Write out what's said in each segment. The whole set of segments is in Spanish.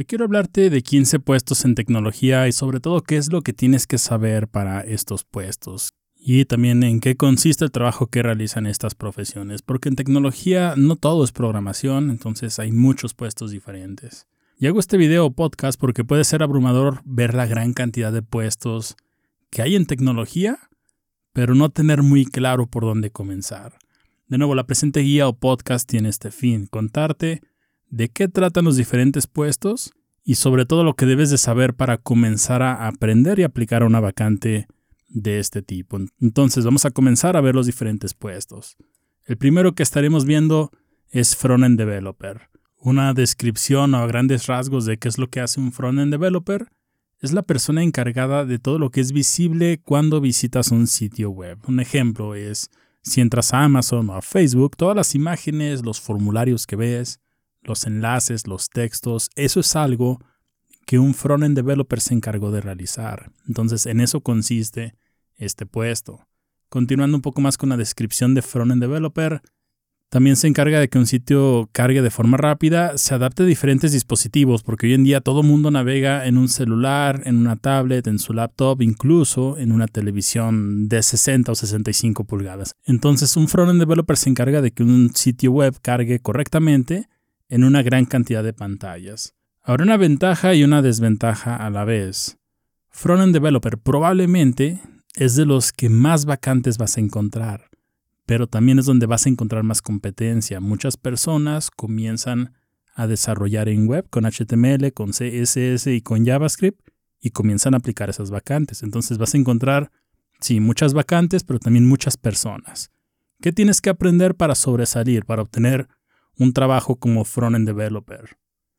Hoy quiero hablarte de 15 puestos en tecnología y sobre todo qué es lo que tienes que saber para estos puestos. Y también en qué consiste el trabajo que realizan estas profesiones, porque en tecnología no todo es programación, entonces hay muchos puestos diferentes. Y hago este video o podcast porque puede ser abrumador ver la gran cantidad de puestos que hay en tecnología, pero no tener muy claro por dónde comenzar. De nuevo, la presente guía o podcast tiene este fin, contarte de qué tratan los diferentes puestos y sobre todo lo que debes de saber para comenzar a aprender y aplicar a una vacante de este tipo. Entonces vamos a comenzar a ver los diferentes puestos. El primero que estaremos viendo es Frontend Developer. Una descripción a grandes rasgos de qué es lo que hace un Frontend Developer es la persona encargada de todo lo que es visible cuando visitas un sitio web. Un ejemplo es si entras a Amazon o a Facebook, todas las imágenes, los formularios que ves, los enlaces, los textos, eso es algo que un frontend developer se encargó de realizar. Entonces, en eso consiste este puesto. Continuando un poco más con la descripción de frontend developer, también se encarga de que un sitio cargue de forma rápida, se adapte a diferentes dispositivos, porque hoy en día todo mundo navega en un celular, en una tablet, en su laptop, incluso en una televisión de 60 o 65 pulgadas. Entonces, un frontend developer se encarga de que un sitio web cargue correctamente en una gran cantidad de pantallas. Ahora una ventaja y una desventaja a la vez. Frontend Developer probablemente es de los que más vacantes vas a encontrar, pero también es donde vas a encontrar más competencia. Muchas personas comienzan a desarrollar en web con HTML, con CSS y con JavaScript y comienzan a aplicar esas vacantes. Entonces vas a encontrar, sí, muchas vacantes, pero también muchas personas. ¿Qué tienes que aprender para sobresalir, para obtener un trabajo como frontend developer?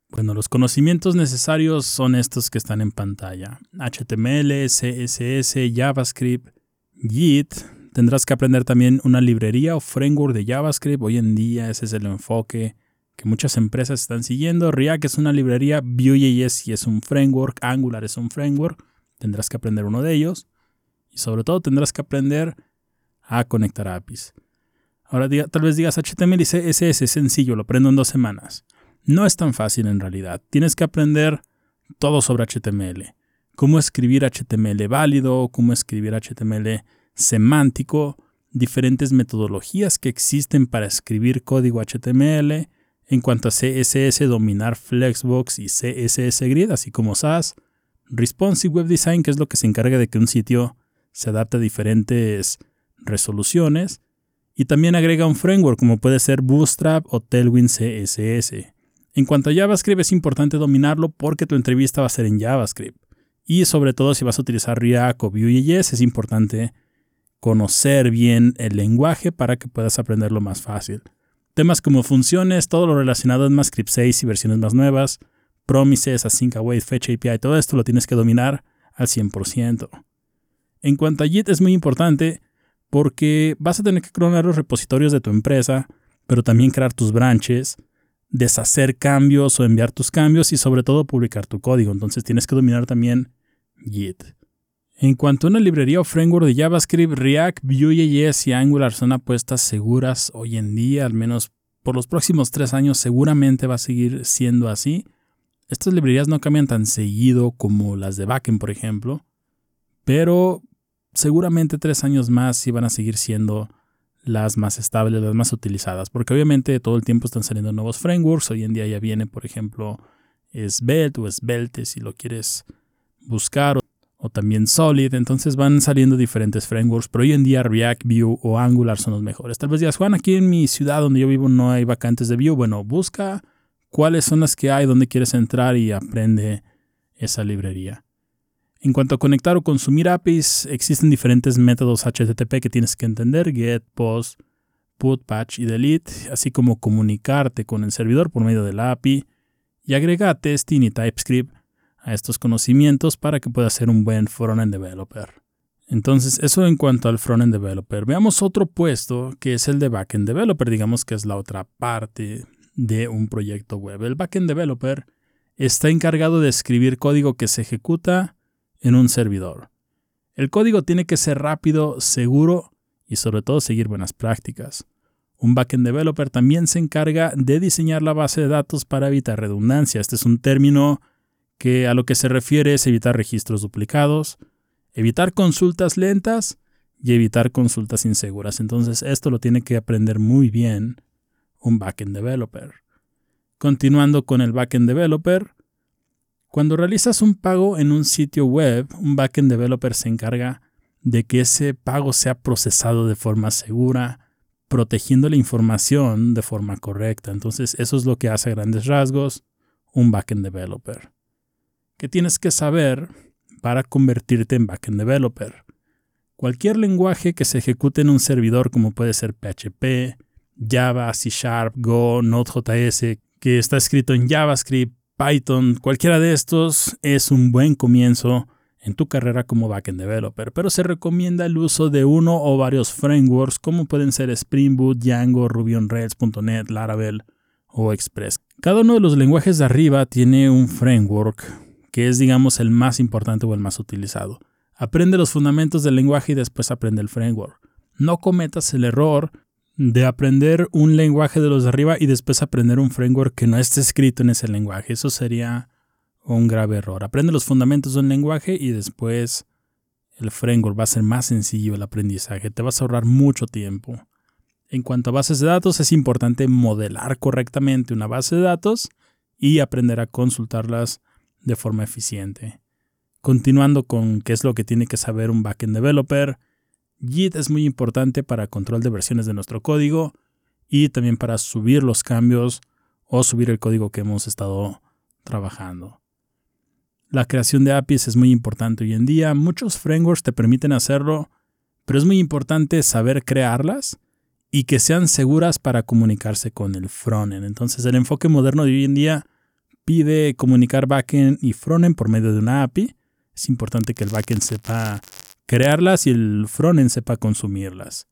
Bueno, los conocimientos necesarios son estos que están en pantalla. HTML, CSS, JavaScript, Git. Tendrás que aprender también una librería o framework de JavaScript. Hoy en día ese es el enfoque que muchas empresas están siguiendo. React es una librería, Vue.js es un framework, Angular es un framework. Tendrás que aprender uno de ellos. Y sobre todo tendrás que aprender a conectar APIs. Ahora tal vez digas HTML y CSS es sencillo, lo aprendo en dos semanas. No es tan fácil en realidad. Tienes que aprender todo sobre HTML. Cómo escribir HTML válido, cómo escribir HTML semántico, diferentes metodologías que existen para escribir código HTML. En cuanto a CSS, dominar Flexbox y CSS Grid, así como SAS. Responsive Web Design, que es lo que se encarga de que un sitio se adapte a diferentes resoluciones y también agrega un framework como puede ser Bootstrap o Tailwind CSS. En cuanto a JavaScript es importante dominarlo porque tu entrevista va a ser en JavaScript. Y sobre todo si vas a utilizar React o Vue.js es importante conocer bien el lenguaje para que puedas aprenderlo más fácil. Temas como funciones, todo lo relacionado en Script 6 y versiones más nuevas, promises, async await, fetch API, todo esto lo tienes que dominar al 100%. En cuanto a Git es muy importante porque vas a tener que clonar los repositorios de tu empresa, pero también crear tus branches, deshacer cambios o enviar tus cambios y sobre todo publicar tu código. Entonces tienes que dominar también Git. En cuanto a una librería o framework de JavaScript, React, Vue.js y Angular son apuestas seguras hoy en día, al menos por los próximos tres años seguramente va a seguir siendo así. Estas librerías no cambian tan seguido como las de backend, por ejemplo, pero seguramente tres años más sí van a seguir siendo las más estables, las más utilizadas, porque obviamente todo el tiempo están saliendo nuevos frameworks. Hoy en día ya viene, por ejemplo, Svelte o Svelte si lo quieres buscar, o, también Solid. Entonces van saliendo diferentes frameworks, pero hoy en día React, Vue o Angular son los mejores. Tal vez digas, Juan, aquí en mi ciudad donde yo vivo no hay vacantes de Vue. Bueno, busca cuáles son las que hay, dónde quieres entrar y aprende esa librería. En cuanto a conectar o consumir APIs, existen diferentes métodos HTTP que tienes que entender, get, post, put, patch y delete, así como comunicarte con el servidor por medio de la API y agrega testing y TypeScript a estos conocimientos para que puedas ser un buen frontend developer. Entonces, eso en cuanto al frontend developer. Veamos otro puesto que es el de backend developer, digamos que es la otra parte de un proyecto web. El backend developer está encargado de escribir código que se ejecuta en un servidor. El código tiene que ser rápido, seguro y sobre todo seguir buenas prácticas. Un backend developer también se encarga de diseñar la base de datos para evitar redundancia. Este es un término que a lo que se refiere es evitar registros duplicados, evitar consultas lentas y evitar consultas inseguras. Entonces esto lo tiene que aprender muy bien un backend developer. Continuando con el backend developer, cuando realizas un pago en un sitio web, un backend developer se encarga de que ese pago sea procesado de forma segura, protegiendo la información de forma correcta. Entonces, eso es lo que hace a grandes rasgos un backend developer. ¿Qué tienes que saber para convertirte en backend developer? Cualquier lenguaje que se ejecute en un servidor, como puede ser PHP, Java, C Sharp, Go, Node.js, que está escrito en JavaScript, Python, cualquiera de estos es un buen comienzo en tu carrera como backend developer, pero se recomienda el uso de uno o varios frameworks como pueden ser Spring Boot, Django, Ruby on Rails, .NET, Laravel o Express. Cada uno de los lenguajes de arriba tiene un framework que es digamos el más importante o el más utilizado. Aprende los fundamentos del lenguaje y después aprende el framework. No cometas el error de aprender un lenguaje de los de arriba y después aprender un framework que no esté escrito en ese lenguaje. Eso sería un grave error. Aprende los fundamentos de un lenguaje y después el framework va a ser más sencillo el aprendizaje. Te vas a ahorrar mucho tiempo. En cuanto a bases de datos, es importante modelar correctamente una base de datos y aprender a consultarlas de forma eficiente. Continuando con qué es lo que tiene que saber un backend developer, Git es muy importante para control de versiones de nuestro código y también para subir los cambios o subir el código que hemos estado trabajando. La creación de APIs es muy importante hoy en día. Muchos frameworks te permiten hacerlo, pero es muy importante saber crearlas y que sean seguras para comunicarse con el frontend. Entonces, el enfoque moderno de hoy en día pide comunicar backend y frontend por medio de una API. Es importante que el backend sepa crearlas y el frontend sepa consumirlas.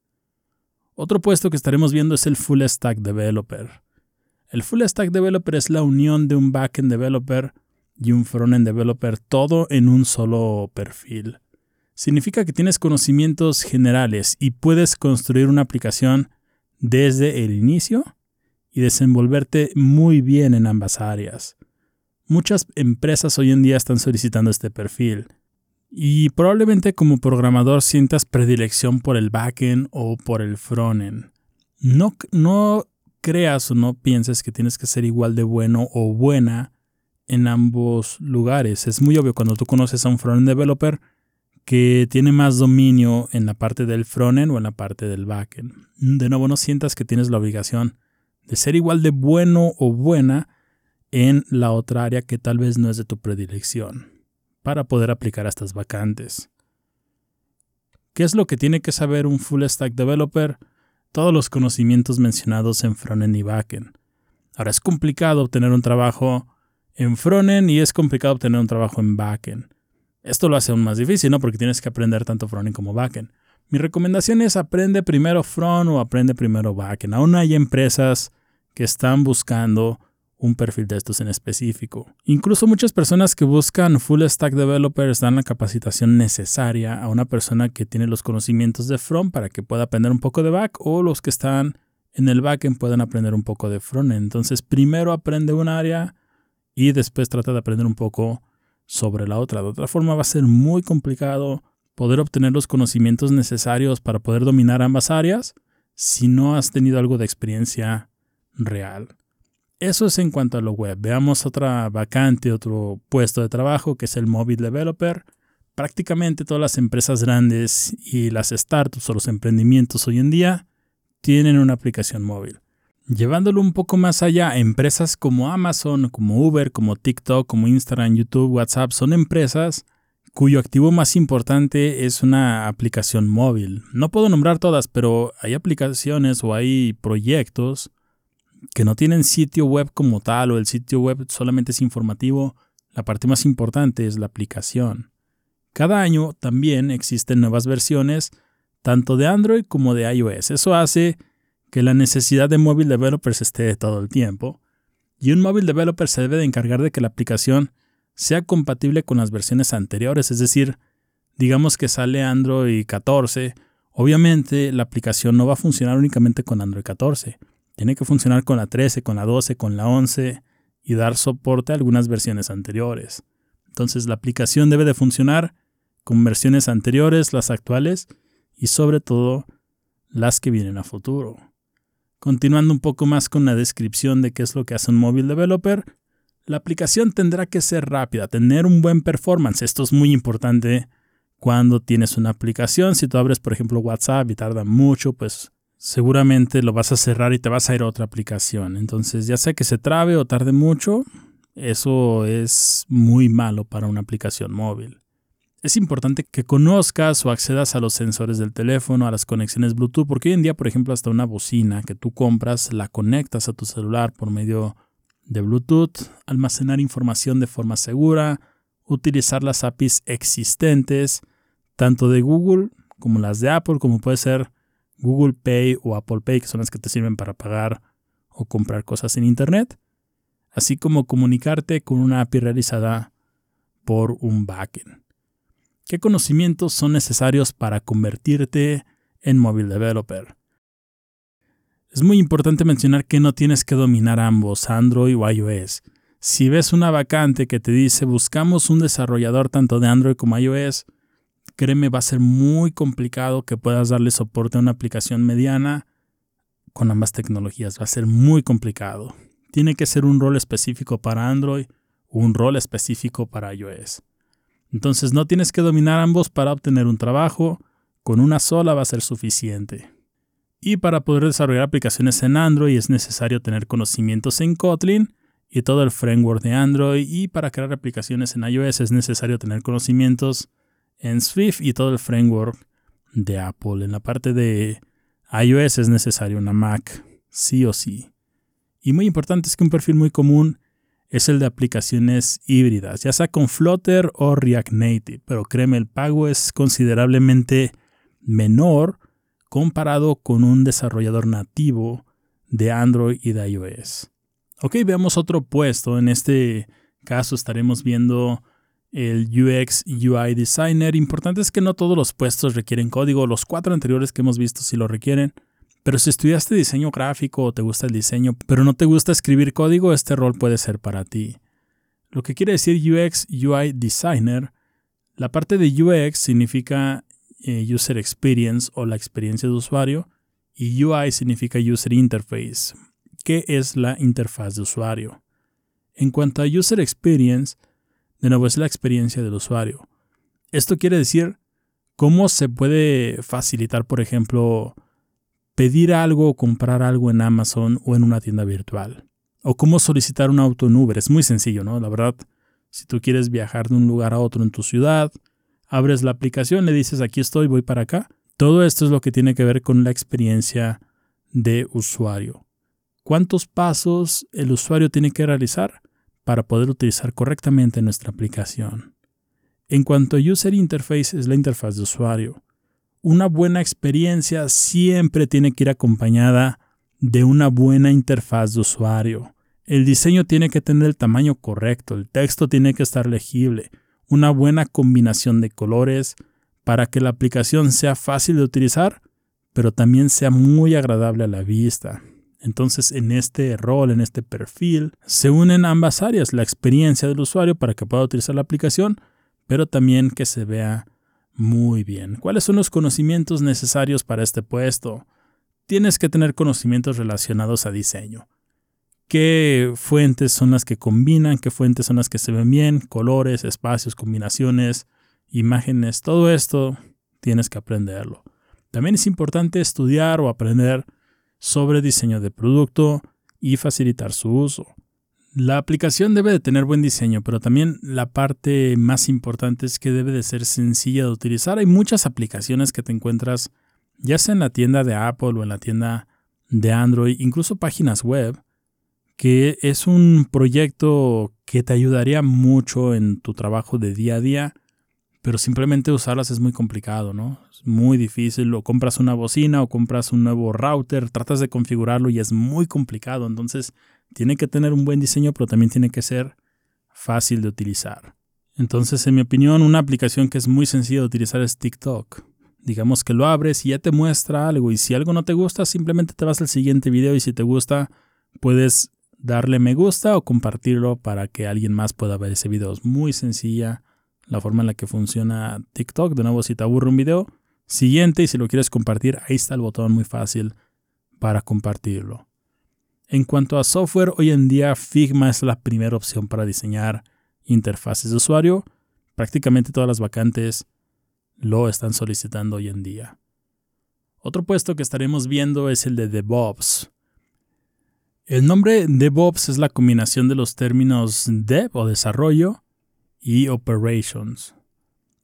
Otro puesto que estaremos viendo es el Full Stack Developer. El Full Stack Developer es la unión de un backend developer y un frontend developer todo en un solo perfil. Significa que tienes conocimientos generales y puedes construir una aplicación desde el inicio y desenvolverte muy bien en ambas áreas. Muchas empresas hoy en día están solicitando este perfil y probablemente como programador sientas predilección por el backend o por el frontend. No, no creas o no pienses que tienes que ser igual de bueno o buena en ambos lugares. Es muy obvio cuando tú conoces a un frontend developer que tiene más dominio en la parte del frontend o en la parte del backend. De nuevo, no sientas que tienes la obligación de ser igual de bueno o buena en la otra área que tal vez no es de tu predilección para poder aplicar a estas vacantes. ¿Qué es lo que tiene que saber un full stack developer? Todos los conocimientos mencionados en frontend y backend. Ahora es complicado obtener un trabajo en frontend y es complicado obtener un trabajo en backend. Esto lo hace aún más difícil, ¿no? Porque tienes que aprender tanto frontend como backend. Mi recomendación es aprende primero front o aprende primero backend. Aún hay empresas que están buscando un perfil de estos en específico. Incluso muchas personas que buscan full stack developers dan la capacitación necesaria a una persona que tiene los conocimientos de front para que pueda aprender un poco de back o los que están en el backend puedan aprender un poco de front. Entonces primero aprende un área y después trata de aprender un poco sobre la otra. De otra forma va a ser muy complicado poder obtener los conocimientos necesarios para poder dominar ambas áreas si no has tenido algo de experiencia real. Eso es en cuanto a lo web. Veamos otra vacante, otro puesto de trabajo que es el mobile developer. Prácticamente todas las empresas grandes y las startups o los emprendimientos hoy en día tienen una aplicación móvil. Llevándolo un poco más allá, empresas como Amazon, como Uber, como TikTok, como Instagram, YouTube, WhatsApp son empresas cuyo activo más importante es una aplicación móvil. No puedo nombrar todas, pero hay aplicaciones o hay proyectos que no tienen sitio web como tal o el sitio web solamente es informativo, la parte más importante es la aplicación. Cada año también existen nuevas versiones tanto de Android como de iOS. Eso hace que la necesidad de mobile developers esté todo el tiempo. Y un mobile developer se debe de encargar de que la aplicación sea compatible con las versiones anteriores. Es decir, digamos que sale Android 14. Obviamente la aplicación no va a funcionar únicamente con Android 14. Tiene que funcionar con la 13, con la 12, con la 11 y dar soporte a algunas versiones anteriores. Entonces la aplicación debe de funcionar con versiones anteriores, las actuales y sobre todo las que vienen a futuro. Continuando un poco más con la descripción de qué es lo que hace un móvil developer, la aplicación tendrá que ser rápida, tener un buen performance. Esto es muy importante cuando tienes una aplicación. Si tú abres, por ejemplo, WhatsApp y tarda mucho, pues seguramente lo vas a cerrar y te vas a ir a otra aplicación. Entonces, ya sea que se trabe o tarde mucho, eso es muy malo para una aplicación móvil. Es importante que conozcas o accedas a los sensores del teléfono, a las conexiones Bluetooth, porque hoy en día, por ejemplo, hasta una bocina que tú compras, la conectas a tu celular por medio de Bluetooth, almacenar información de forma segura, utilizar las APIs existentes, tanto de Google como las de Apple, como puede ser Google Pay o Apple Pay, que son las que te sirven para pagar o comprar cosas en Internet, así como comunicarte con una API realizada por un backend. ¿Qué conocimientos son necesarios para convertirte en móvil developer? Es muy importante mencionar que no tienes que dominar ambos, Android o iOS. Si ves una vacante que te dice buscamos un desarrollador tanto de Android como iOS, créeme, va a ser muy complicado que puedas darle soporte a una aplicación mediana con ambas tecnologías. Va a ser muy complicado. Tiene que ser un rol específico para Android o un rol específico para iOS. Entonces no tienes que dominar ambos para obtener un trabajo. Con una sola va a ser suficiente. Y para poder desarrollar aplicaciones en Android es necesario tener conocimientos en Kotlin y todo el framework de Android y para crear aplicaciones en iOS es necesario tener conocimientos en Swift y todo el framework de Apple. En la parte de iOS es necesario una Mac, sí o sí. Y muy importante es que un perfil muy común es el de aplicaciones híbridas, ya sea con Flutter o React Native, pero créeme, el pago es considerablemente menor comparado con un desarrollador nativo de Android y de iOS. Ok, veamos otro puesto. En este caso estaremos viendo el UX UI Designer. Importante es que no todos los puestos requieren código. Los cuatro anteriores que hemos visto sí lo requieren. Pero si estudiaste diseño gráfico o te gusta el diseño, pero no te gusta escribir código, este rol puede ser para ti. Lo que quiere decir UX UI Designer, la parte de UX significa eh, User Experience o la experiencia de usuario y UI significa User Interface, qué es la interfaz de usuario. En cuanto a User Experience, de nuevo es la experiencia del usuario. Esto quiere decir cómo se puede facilitar, por ejemplo, pedir algo o comprar algo en Amazon o en una tienda virtual. O cómo solicitar un auto en Uber. Es muy sencillo, ¿no? La verdad, si tú quieres viajar de un lugar a otro en tu ciudad, abres la aplicación, le dices aquí estoy, voy para acá. Todo esto es lo que tiene que ver con la experiencia de usuario cuántos pasos el usuario tiene que realizar para poder utilizar correctamente nuestra aplicación. En cuanto a User Interface es la interfaz de usuario. Una buena experiencia siempre tiene que ir acompañada de una buena interfaz de usuario. El diseño tiene que tener el tamaño correcto, el texto tiene que estar legible, una buena combinación de colores para que la aplicación sea fácil de utilizar, pero también sea muy agradable a la vista. Entonces, en este rol, en este perfil, se unen ambas áreas, la experiencia del usuario para que pueda utilizar la aplicación, pero también que se vea muy bien. ¿Cuáles son los conocimientos necesarios para este puesto? Tienes que tener conocimientos relacionados a diseño. ¿Qué fuentes son las que combinan? ¿Qué fuentes son las que se ven bien? Colores, espacios, combinaciones, imágenes, todo esto tienes que aprenderlo. También es importante estudiar o aprender sobre diseño de producto y facilitar su uso. La aplicación debe de tener buen diseño, pero también la parte más importante es que debe de ser sencilla de utilizar. Hay muchas aplicaciones que te encuentras ya sea en la tienda de Apple o en la tienda de Android, incluso páginas web, que es un proyecto que te ayudaría mucho en tu trabajo de día a día pero simplemente usarlas es muy complicado, ¿no? Es muy difícil, o compras una bocina o compras un nuevo router, tratas de configurarlo y es muy complicado, entonces tiene que tener un buen diseño, pero también tiene que ser fácil de utilizar. Entonces, en mi opinión, una aplicación que es muy sencilla de utilizar es TikTok. Digamos que lo abres y ya te muestra algo y si algo no te gusta, simplemente te vas al siguiente video y si te gusta, puedes darle me gusta o compartirlo para que alguien más pueda ver ese video. Es muy sencilla la forma en la que funciona TikTok. De nuevo, si te aburre un video, siguiente y si lo quieres compartir, ahí está el botón muy fácil para compartirlo. En cuanto a software, hoy en día Figma es la primera opción para diseñar interfaces de usuario. Prácticamente todas las vacantes lo están solicitando hoy en día. Otro puesto que estaremos viendo es el de DevOps. El nombre DevOps es la combinación de los términos dev o desarrollo y operations.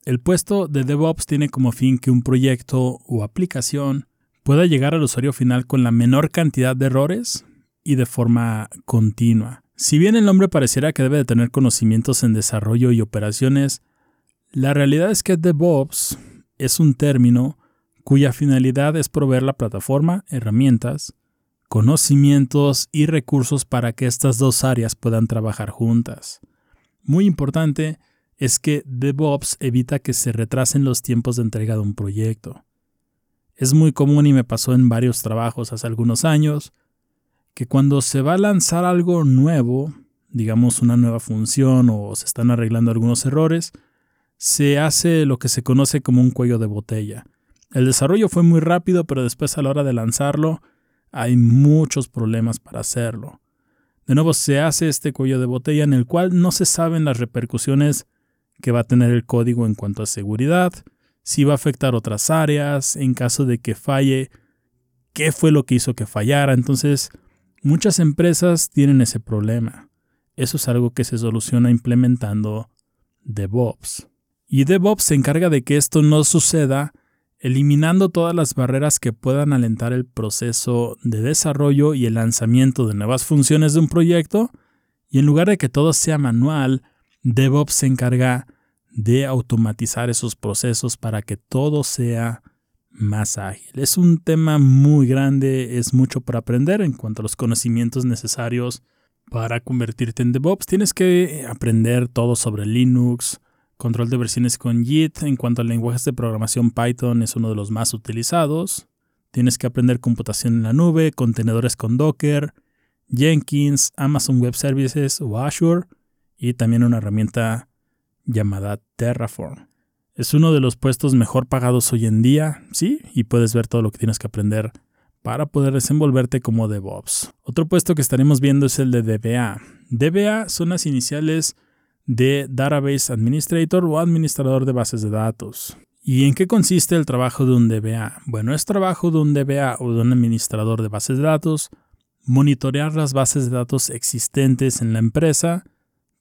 El puesto de DevOps tiene como fin que un proyecto o aplicación pueda llegar al usuario final con la menor cantidad de errores y de forma continua. Si bien el nombre pareciera que debe de tener conocimientos en desarrollo y operaciones, la realidad es que DevOps es un término cuya finalidad es proveer la plataforma, herramientas, conocimientos y recursos para que estas dos áreas puedan trabajar juntas. Muy importante es que DevOps evita que se retrasen los tiempos de entrega de un proyecto. Es muy común y me pasó en varios trabajos hace algunos años que cuando se va a lanzar algo nuevo, digamos una nueva función o se están arreglando algunos errores, se hace lo que se conoce como un cuello de botella. El desarrollo fue muy rápido, pero después a la hora de lanzarlo hay muchos problemas para hacerlo. De nuevo se hace este cuello de botella en el cual no se saben las repercusiones que va a tener el código en cuanto a seguridad, si va a afectar otras áreas, en caso de que falle, qué fue lo que hizo que fallara. Entonces, muchas empresas tienen ese problema. Eso es algo que se soluciona implementando DevOps. Y DevOps se encarga de que esto no suceda eliminando todas las barreras que puedan alentar el proceso de desarrollo y el lanzamiento de nuevas funciones de un proyecto, y en lugar de que todo sea manual, DevOps se encarga de automatizar esos procesos para que todo sea más ágil. Es un tema muy grande, es mucho para aprender en cuanto a los conocimientos necesarios para convertirte en DevOps. Tienes que aprender todo sobre Linux, Control de versiones con Git. En cuanto a lenguajes de programación, Python es uno de los más utilizados. Tienes que aprender computación en la nube, contenedores con Docker, Jenkins, Amazon Web Services o Azure y también una herramienta llamada Terraform. Es uno de los puestos mejor pagados hoy en día, sí, y puedes ver todo lo que tienes que aprender para poder desenvolverte como DevOps. Otro puesto que estaremos viendo es el de DBA. DBA son las iniciales de Database Administrator o administrador de bases de datos. ¿Y en qué consiste el trabajo de un DBA? Bueno, es trabajo de un DBA o de un administrador de bases de datos, monitorear las bases de datos existentes en la empresa,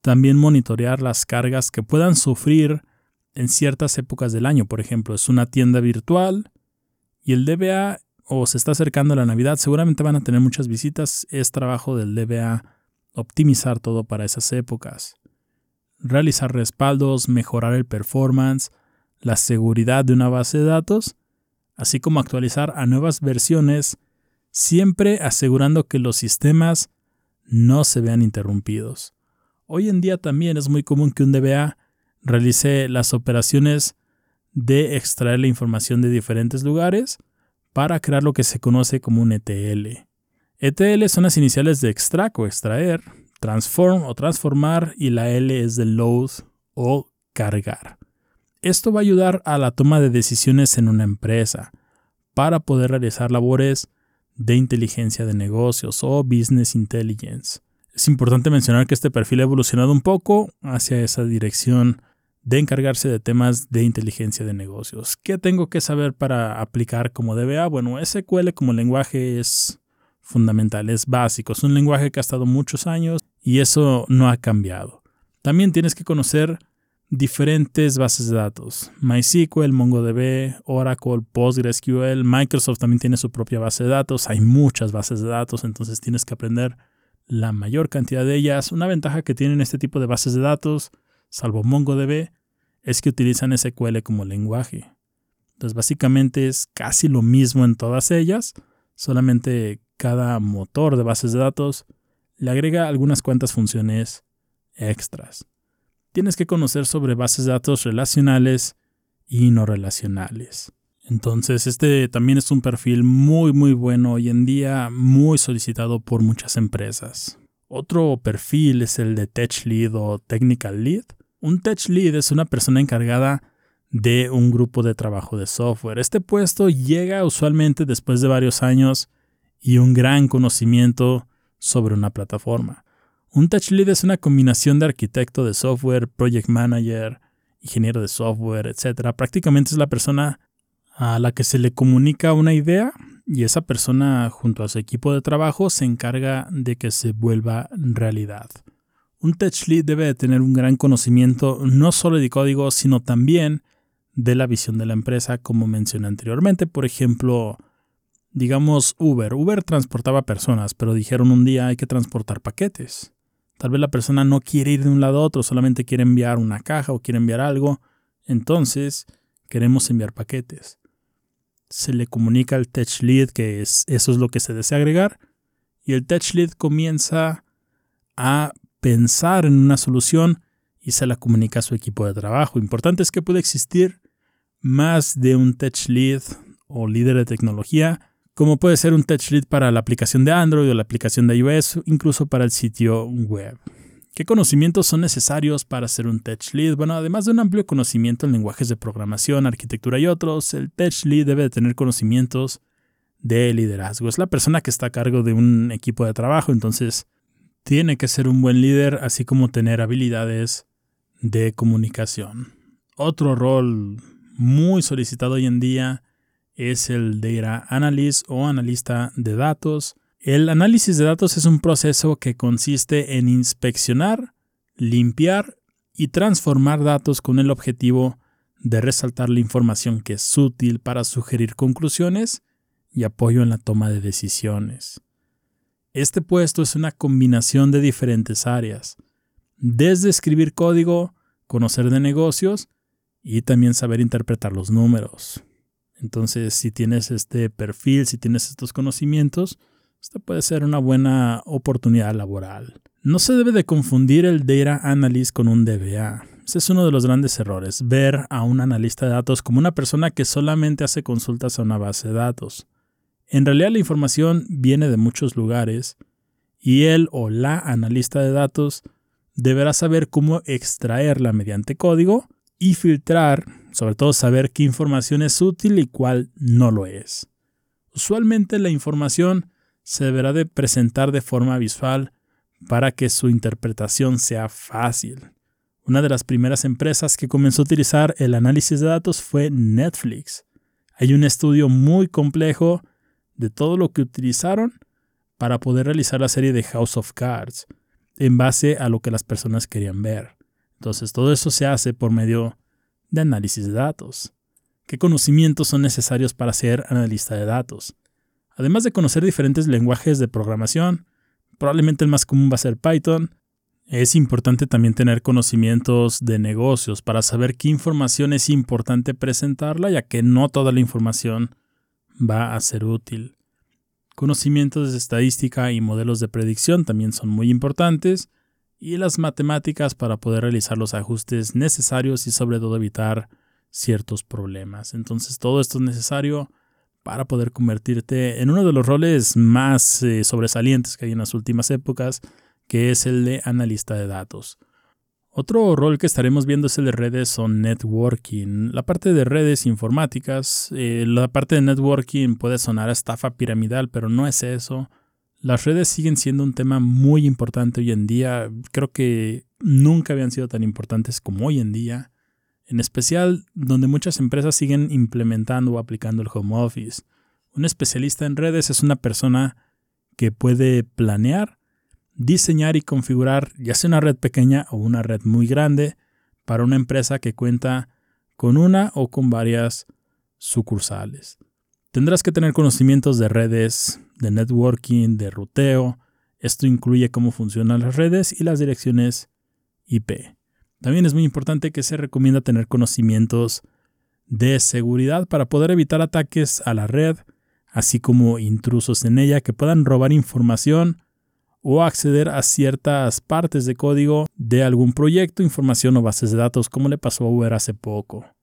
también monitorear las cargas que puedan sufrir en ciertas épocas del año. Por ejemplo, es una tienda virtual y el DBA o se está acercando la Navidad, seguramente van a tener muchas visitas. Es trabajo del DBA optimizar todo para esas épocas realizar respaldos, mejorar el performance, la seguridad de una base de datos, así como actualizar a nuevas versiones, siempre asegurando que los sistemas no se vean interrumpidos. Hoy en día también es muy común que un DBA realice las operaciones de extraer la información de diferentes lugares para crear lo que se conoce como un ETL. ETL son las iniciales de extract o extraer, transform o transformar y la L es de load o cargar. Esto va a ayudar a la toma de decisiones en una empresa para poder realizar labores de inteligencia de negocios o business intelligence. Es importante mencionar que este perfil ha evolucionado un poco hacia esa dirección de encargarse de temas de inteligencia de negocios. ¿Qué tengo que saber para aplicar como DBA? Bueno, SQL como lenguaje es fundamental, es básico, es un lenguaje que ha estado muchos años y eso no ha cambiado. También tienes que conocer diferentes bases de datos. MySQL, MongoDB, Oracle, PostgreSQL, Microsoft también tiene su propia base de datos. Hay muchas bases de datos, entonces tienes que aprender la mayor cantidad de ellas. Una ventaja que tienen este tipo de bases de datos, salvo MongoDB, es que utilizan SQL como lenguaje. Entonces básicamente es casi lo mismo en todas ellas, solamente cada motor de bases de datos le agrega algunas cuantas funciones extras. Tienes que conocer sobre bases de datos relacionales y no relacionales. Entonces, este también es un perfil muy muy bueno hoy en día, muy solicitado por muchas empresas. Otro perfil es el de Tech Lead o Technical Lead. Un Tech Lead es una persona encargada de un grupo de trabajo de software. Este puesto llega usualmente después de varios años y un gran conocimiento sobre una plataforma. Un Tech Lead es una combinación de arquitecto de software, project manager, ingeniero de software, etc. Prácticamente es la persona a la que se le comunica una idea y esa persona junto a su equipo de trabajo se encarga de que se vuelva realidad. Un tech lead debe tener un gran conocimiento no solo de código, sino también de la visión de la empresa, como mencioné anteriormente. Por ejemplo, digamos Uber. Uber transportaba personas, pero dijeron un día hay que transportar paquetes. Tal vez la persona no quiere ir de un lado a otro, solamente quiere enviar una caja o quiere enviar algo. Entonces, queremos enviar paquetes. Se le comunica al Tech Lead que es, eso es lo que se desea agregar. Y el Tech Lead comienza a pensar en una solución y se la comunica a su equipo de trabajo. Importante es que puede existir más de un Tech Lead o líder de tecnología como puede ser un touch lead para la aplicación de Android o la aplicación de iOS, incluso para el sitio web. ¿Qué conocimientos son necesarios para ser un tech lead? Bueno, además de un amplio conocimiento en lenguajes de programación, arquitectura y otros, el tech lead debe tener conocimientos de liderazgo. Es la persona que está a cargo de un equipo de trabajo, entonces tiene que ser un buen líder, así como tener habilidades de comunicación. Otro rol muy solicitado hoy en día es el Data Analyst o analista de datos. El análisis de datos es un proceso que consiste en inspeccionar, limpiar y transformar datos con el objetivo de resaltar la información que es útil para sugerir conclusiones y apoyo en la toma de decisiones. Este puesto es una combinación de diferentes áreas, desde escribir código, conocer de negocios y también saber interpretar los números. Entonces, si tienes este perfil, si tienes estos conocimientos, esta puede ser una buena oportunidad laboral. No se debe de confundir el Data Analyst con un DBA. Ese es uno de los grandes errores, ver a un analista de datos como una persona que solamente hace consultas a una base de datos. En realidad la información viene de muchos lugares y él o la analista de datos deberá saber cómo extraerla mediante código y filtrar sobre todo saber qué información es útil y cuál no lo es. Usualmente la información se deberá de presentar de forma visual para que su interpretación sea fácil. Una de las primeras empresas que comenzó a utilizar el análisis de datos fue Netflix. Hay un estudio muy complejo de todo lo que utilizaron para poder realizar la serie de House of Cards en base a lo que las personas querían ver. Entonces todo eso se hace por medio de análisis de datos. ¿Qué conocimientos son necesarios para ser analista de datos? Además de conocer diferentes lenguajes de programación, probablemente el más común va a ser Python, es importante también tener conocimientos de negocios para saber qué información es importante presentarla, ya que no toda la información va a ser útil. Conocimientos de estadística y modelos de predicción también son muy importantes, y las matemáticas para poder realizar los ajustes necesarios y sobre todo evitar ciertos problemas. Entonces todo esto es necesario para poder convertirte en uno de los roles más eh, sobresalientes que hay en las últimas épocas, que es el de analista de datos. Otro rol que estaremos viendo es el de redes o networking. La parte de redes informáticas, eh, la parte de networking puede sonar a estafa piramidal, pero no es eso. Las redes siguen siendo un tema muy importante hoy en día. Creo que nunca habían sido tan importantes como hoy en día. En especial donde muchas empresas siguen implementando o aplicando el home office. Un especialista en redes es una persona que puede planear, diseñar y configurar ya sea una red pequeña o una red muy grande para una empresa que cuenta con una o con varias sucursales. Tendrás que tener conocimientos de redes, de networking, de ruteo. Esto incluye cómo funcionan las redes y las direcciones IP. También es muy importante que se recomienda tener conocimientos de seguridad para poder evitar ataques a la red, así como intrusos en ella que puedan robar información o acceder a ciertas partes de código de algún proyecto, información o bases de datos, como le pasó a Uber hace poco.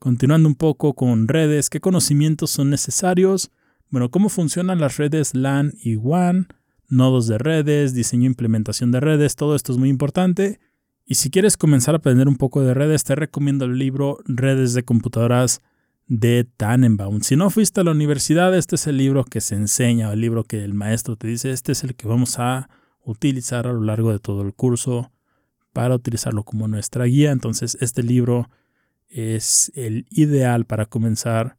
Continuando un poco con redes, ¿qué conocimientos son necesarios? Bueno, ¿cómo funcionan las redes LAN y WAN? nodos de redes, diseño e implementación de redes, todo esto es muy importante. Y si quieres comenzar a aprender un poco de redes, te recomiendo el libro Redes de Computadoras de Tannenbaum. Si no fuiste a la universidad, este es el libro que se enseña, el libro que el maestro te dice, este es el que vamos a utilizar a lo largo de todo el curso para utilizarlo como nuestra guía. Entonces, este libro es el ideal para comenzar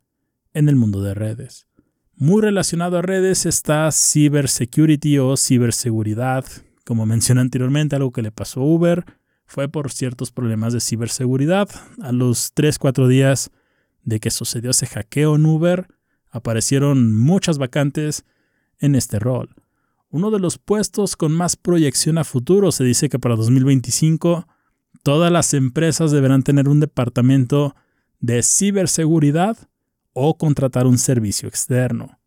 en el mundo de redes. Muy relacionado a redes está cybersecurity o ciberseguridad. Como mencioné anteriormente, algo que le pasó a Uber fue por ciertos problemas de ciberseguridad. A los 3-4 días de que sucedió ese hackeo en Uber, aparecieron muchas vacantes en este rol. Uno de los puestos con más proyección a futuro se dice que para 2025 todas las empresas deberán tener un departamento de ciberseguridad o contratar un servicio externo.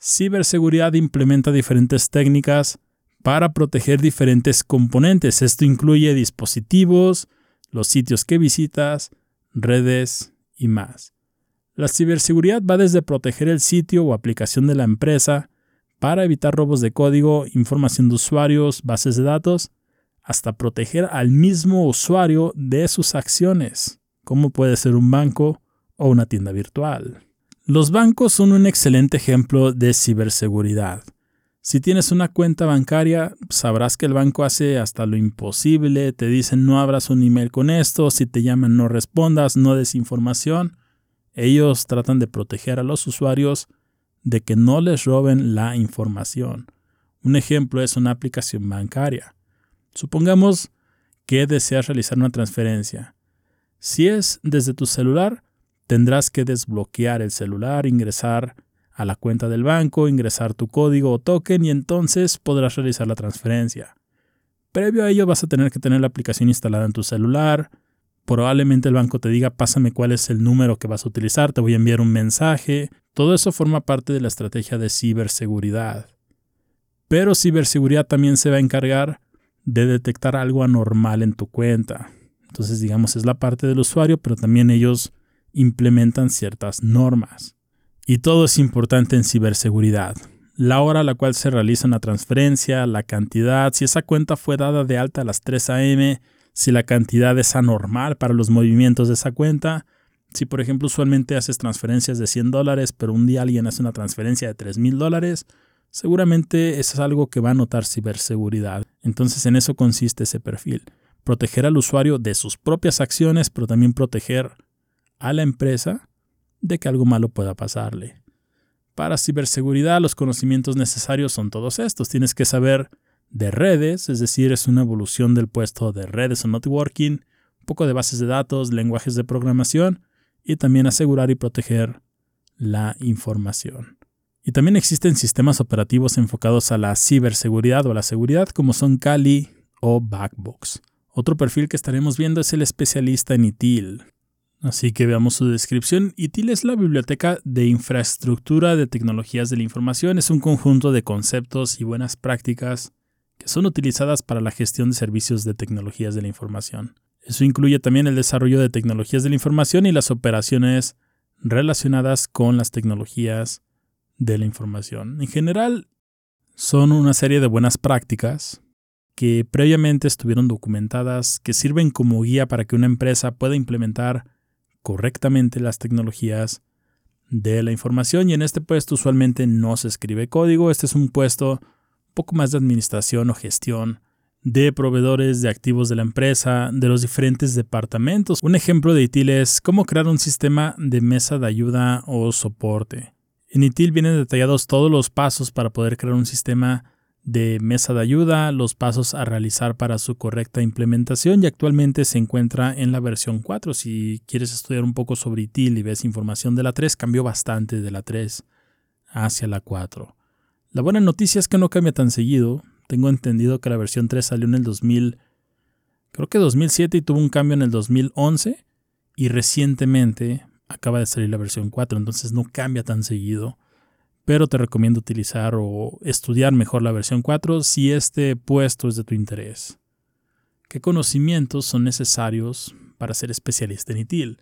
Ciberseguridad implementa diferentes técnicas para proteger diferentes componentes. Esto incluye dispositivos, los sitios que visitas, redes y más. La ciberseguridad va desde proteger el sitio o aplicación de la empresa para evitar robos de código, información de usuarios, bases de datos, hasta proteger al mismo usuario de sus acciones, como puede ser un banco o una tienda virtual. Los bancos son un excelente ejemplo de ciberseguridad. Si tienes una cuenta bancaria, sabrás que el banco hace hasta lo imposible, te dicen no abras un email con esto, si te llaman no respondas, no des información. Ellos tratan de proteger a los usuarios de que no les roben la información. Un ejemplo es una aplicación bancaria. Supongamos que deseas realizar una transferencia. Si es desde tu celular, tendrás que desbloquear el celular, ingresar a la cuenta del banco, ingresar tu código o token y entonces podrás realizar la transferencia. Previo a ello vas a tener que tener la aplicación instalada en tu celular, Probablemente el banco te diga, pásame cuál es el número que vas a utilizar, te voy a enviar un mensaje. Todo eso forma parte de la estrategia de ciberseguridad. Pero ciberseguridad también se va a encargar de detectar algo anormal en tu cuenta. Entonces, digamos, es la parte del usuario, pero también ellos implementan ciertas normas. Y todo es importante en ciberseguridad. La hora a la cual se realiza una transferencia, la cantidad, si esa cuenta fue dada de alta a las 3 a.m., si la cantidad es anormal para los movimientos de esa cuenta. Si, por ejemplo, usualmente haces transferencias de 100 dólares, pero un día alguien hace una transferencia de 3 mil dólares, seguramente es algo que va a notar ciberseguridad. Entonces, en eso consiste ese perfil. Proteger al usuario de sus propias acciones, pero también proteger a la empresa de que algo malo pueda pasarle. Para ciberseguridad, los conocimientos necesarios son todos estos. Tienes que saber de redes, es decir, es una evolución del puesto de redes o networking, un poco de bases de datos, lenguajes de programación y también asegurar y proteger la información. Y también existen sistemas operativos enfocados a la ciberseguridad o a la seguridad como son Kali o Backbox. Otro perfil que estaremos viendo es el especialista en ITIL. Así que veamos su descripción. ITIL es la biblioteca de infraestructura de tecnologías de la información. Es un conjunto de conceptos y buenas prácticas que son utilizadas para la gestión de servicios de tecnologías de la información. Eso incluye también el desarrollo de tecnologías de la información y las operaciones relacionadas con las tecnologías de la información. En general, son una serie de buenas prácticas que previamente estuvieron documentadas, que sirven como guía para que una empresa pueda implementar correctamente las tecnologías de la información y en este puesto usualmente no se escribe código, este es un puesto poco más de administración o gestión de proveedores de activos de la empresa, de los diferentes departamentos. Un ejemplo de ITIL es cómo crear un sistema de mesa de ayuda o soporte. En ITIL vienen detallados todos los pasos para poder crear un sistema de mesa de ayuda, los pasos a realizar para su correcta implementación y actualmente se encuentra en la versión 4. Si quieres estudiar un poco sobre ITIL y ves información de la 3, cambió bastante de la 3 hacia la 4. La buena noticia es que no cambia tan seguido. Tengo entendido que la versión 3 salió en el 2000, creo que 2007 y tuvo un cambio en el 2011 y recientemente acaba de salir la versión 4, entonces no cambia tan seguido. Pero te recomiendo utilizar o estudiar mejor la versión 4 si este puesto es de tu interés. ¿Qué conocimientos son necesarios para ser especialista en ITIL?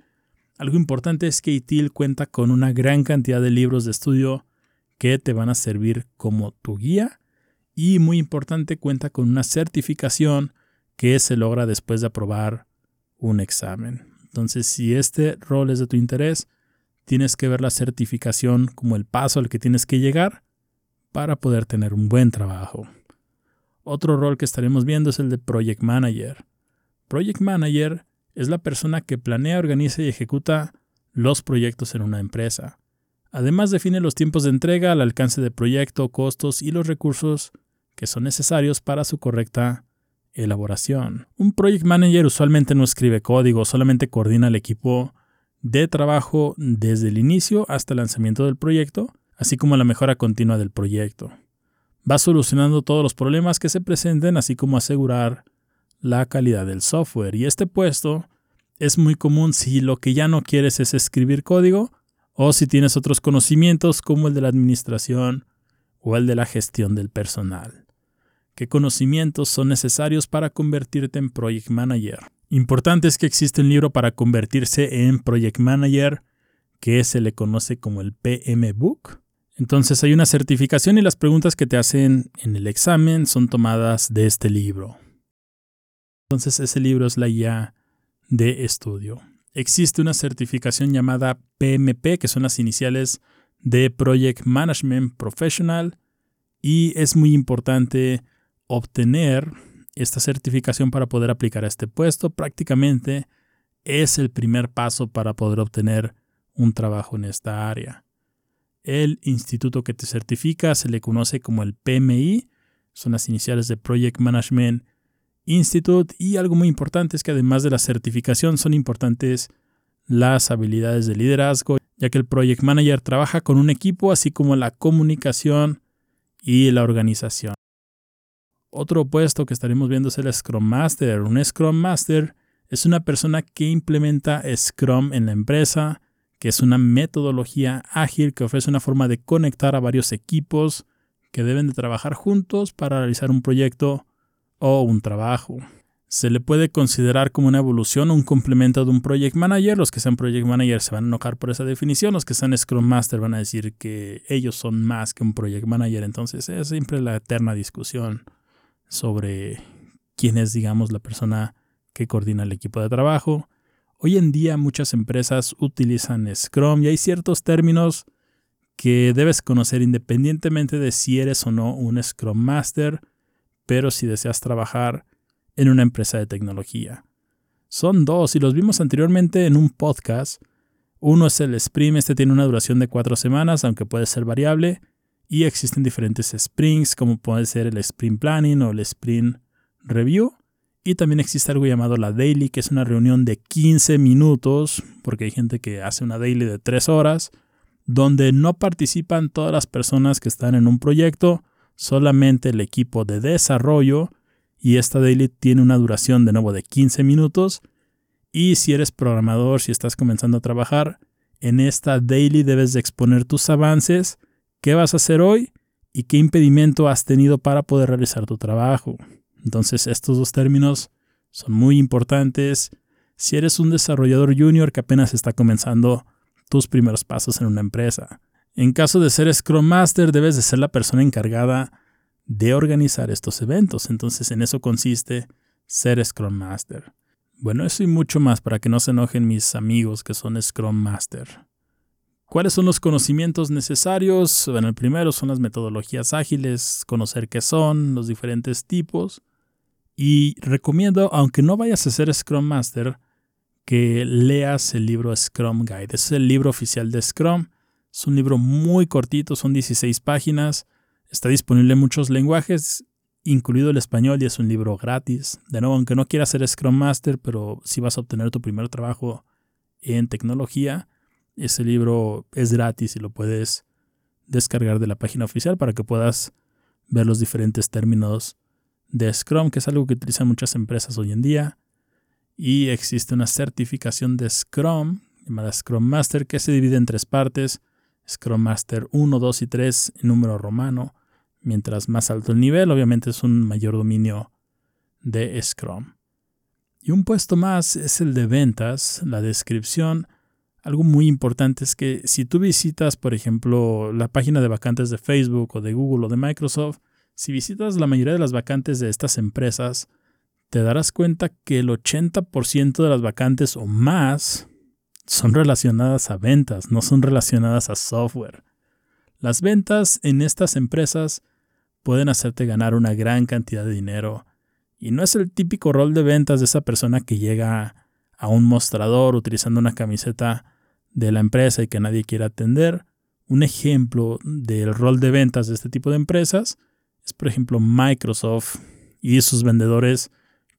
Algo importante es que ITIL cuenta con una gran cantidad de libros de estudio que te van a servir como tu guía y muy importante cuenta con una certificación que se logra después de aprobar un examen. Entonces, si este rol es de tu interés, tienes que ver la certificación como el paso al que tienes que llegar para poder tener un buen trabajo. Otro rol que estaremos viendo es el de Project Manager. Project Manager es la persona que planea, organiza y ejecuta los proyectos en una empresa. Además define los tiempos de entrega, el alcance del proyecto, costos y los recursos que son necesarios para su correcta elaboración. Un project manager usualmente no escribe código, solamente coordina el equipo de trabajo desde el inicio hasta el lanzamiento del proyecto, así como la mejora continua del proyecto. Va solucionando todos los problemas que se presenten, así como asegurar la calidad del software. Y este puesto es muy común si lo que ya no quieres es escribir código o si tienes otros conocimientos como el de la administración o el de la gestión del personal. ¿Qué conocimientos son necesarios para convertirte en Project Manager? Importante es que existe un libro para convertirse en Project Manager que se le conoce como el PM Book. Entonces hay una certificación y las preguntas que te hacen en el examen son tomadas de este libro. Entonces ese libro es la guía de estudio. Existe una certificación llamada PMP, que son las iniciales de Project Management Professional, y es muy importante obtener esta certificación para poder aplicar a este puesto. Prácticamente es el primer paso para poder obtener un trabajo en esta área. El instituto que te certifica se le conoce como el PMI, son las iniciales de Project Management Institute y algo muy importante es que además de la certificación son importantes las habilidades de liderazgo, ya que el Project Manager trabaja con un equipo así como la comunicación y la organización. Otro puesto que estaremos viendo es el Scrum Master. Un Scrum Master es una persona que implementa Scrum en la empresa, que es una metodología ágil que ofrece una forma de conectar a varios equipos que deben de trabajar juntos para realizar un proyecto o un trabajo. Se le puede considerar como una evolución o un complemento de un project manager. Los que sean project manager se van a enojar por esa definición. Los que sean scrum master van a decir que ellos son más que un project manager. Entonces es siempre la eterna discusión sobre quién es, digamos, la persona que coordina el equipo de trabajo. Hoy en día muchas empresas utilizan Scrum y hay ciertos términos que debes conocer independientemente de si eres o no un Scrum Master pero si deseas trabajar en una empresa de tecnología. Son dos y los vimos anteriormente en un podcast. Uno es el Sprint, este tiene una duración de cuatro semanas, aunque puede ser variable, y existen diferentes sprints, como puede ser el Sprint Planning o el Sprint Review. Y también existe algo llamado la Daily, que es una reunión de 15 minutos, porque hay gente que hace una Daily de 3 horas, donde no participan todas las personas que están en un proyecto, solamente el equipo de desarrollo y esta daily tiene una duración de nuevo de 15 minutos y si eres programador, si estás comenzando a trabajar, en esta daily debes de exponer tus avances, qué vas a hacer hoy y qué impedimento has tenido para poder realizar tu trabajo. Entonces estos dos términos son muy importantes si eres un desarrollador junior que apenas está comenzando tus primeros pasos en una empresa. En caso de ser Scrum Master, debes de ser la persona encargada de organizar estos eventos. Entonces, en eso consiste ser Scrum Master. Bueno, eso y mucho más para que no se enojen mis amigos que son Scrum Master. ¿Cuáles son los conocimientos necesarios? Bueno, el primero son las metodologías ágiles, conocer qué son, los diferentes tipos. Y recomiendo, aunque no vayas a ser Scrum Master, que leas el libro Scrum Guide. Es el libro oficial de Scrum es un libro muy cortito, son 16 páginas. Está disponible en muchos lenguajes, incluido el español, y es un libro gratis. De nuevo, aunque no quieras ser Scrum Master, pero si vas a obtener tu primer trabajo en tecnología, ese libro es gratis y lo puedes descargar de la página oficial para que puedas ver los diferentes términos de Scrum, que es algo que utilizan muchas empresas hoy en día. Y existe una certificación de Scrum llamada Scrum Master que se divide en tres partes. Scrum Master 1, 2 y 3 en número romano. Mientras más alto el nivel, obviamente es un mayor dominio de Scrum. Y un puesto más es el de ventas, la descripción. Algo muy importante es que si tú visitas, por ejemplo, la página de vacantes de Facebook o de Google o de Microsoft, Si visitas la mayoría de las vacantes de estas empresas, te darás cuenta que el 80% de las vacantes o más son relacionadas a ventas, no son relacionadas a software. Las ventas en estas empresas pueden hacerte ganar una gran cantidad de dinero y no es el típico rol de ventas de esa persona que llega a un mostrador utilizando una camiseta de la empresa y que nadie quiere atender. Un ejemplo del rol de ventas de este tipo de empresas es, por ejemplo, Microsoft y sus vendedores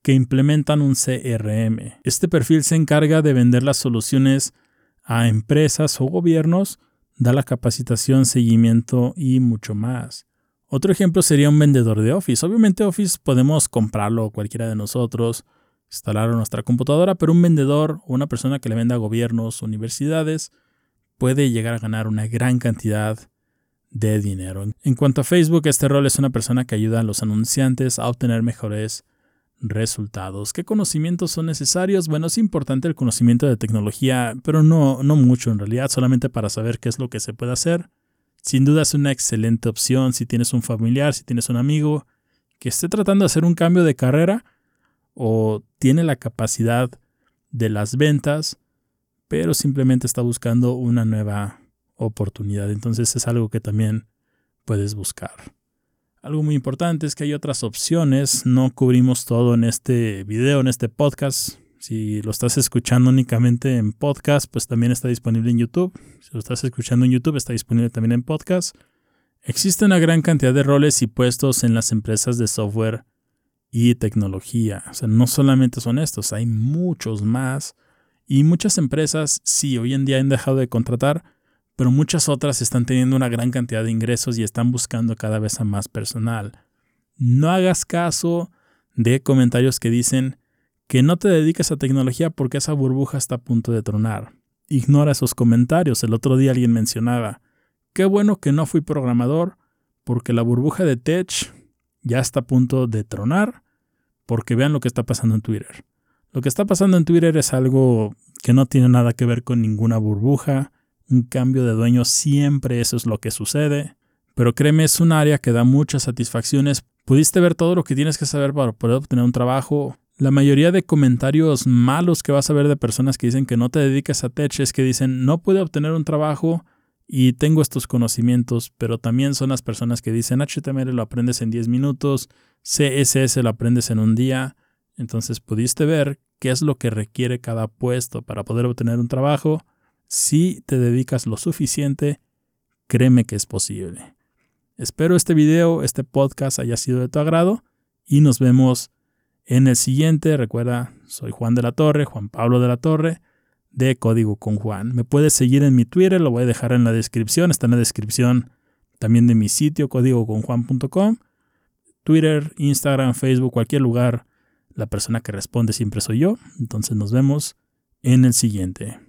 que implementan un CRM. Este perfil se encarga de vender las soluciones a empresas o gobiernos, da la capacitación, seguimiento y mucho más. Otro ejemplo sería un vendedor de Office. Obviamente Office podemos comprarlo cualquiera de nosotros, instalarlo en nuestra computadora, pero un vendedor o una persona que le venda a gobiernos, universidades, puede llegar a ganar una gran cantidad de dinero. En cuanto a Facebook, este rol es una persona que ayuda a los anunciantes a obtener mejores resultados. ¿Qué conocimientos son necesarios? Bueno, es importante el conocimiento de tecnología, pero no, no mucho en realidad, solamente para saber qué es lo que se puede hacer. Sin duda es una excelente opción si tienes un familiar, si tienes un amigo que esté tratando de hacer un cambio de carrera o tiene la capacidad de las ventas, pero simplemente está buscando una nueva oportunidad. Entonces es algo que también puedes buscar. Algo muy importante es que hay otras opciones. No cubrimos todo en este video, en este podcast. Si lo estás escuchando únicamente en podcast, pues también está disponible en YouTube. Si lo estás escuchando en YouTube, está disponible también en podcast. Existe una gran cantidad de roles y puestos en las empresas de software y tecnología. O sea, no solamente son estos, hay muchos más. Y muchas empresas, sí, hoy en día han dejado de contratar, pero muchas otras están teniendo una gran cantidad de ingresos y están buscando cada vez a más personal. No hagas caso de comentarios que dicen que no te dediques a tecnología porque esa burbuja está a punto de tronar. Ignora esos comentarios. El otro día alguien mencionaba, qué bueno que no fui programador porque la burbuja de tech ya está a punto de tronar porque vean lo que está pasando en Twitter. Lo que está pasando en Twitter es algo que no tiene nada que ver con ninguna burbuja, un cambio de dueño siempre eso es lo que sucede, pero créeme es un área que da muchas satisfacciones. Pudiste ver todo lo que tienes que saber para poder obtener un trabajo, la mayoría de comentarios malos que vas a ver de personas que dicen que no te dediques a tech es que dicen no puedo obtener un trabajo y tengo estos conocimientos, pero también son las personas que dicen HTML lo aprendes en 10 minutos, CSS lo aprendes en un día. Entonces pudiste ver qué es lo que requiere cada puesto para poder obtener un trabajo. Si te dedicas lo suficiente, créeme que es posible. Espero este video, este podcast haya sido de tu agrado y nos vemos en el siguiente, recuerda, soy Juan de la Torre, Juan Pablo de la Torre, de Código con Juan. Me puedes seguir en mi Twitter, lo voy a dejar en la descripción, está en la descripción también de mi sitio, códigoconjuan.com. Twitter, Instagram, Facebook, cualquier lugar, la persona que responde siempre soy yo. Entonces nos vemos en el siguiente.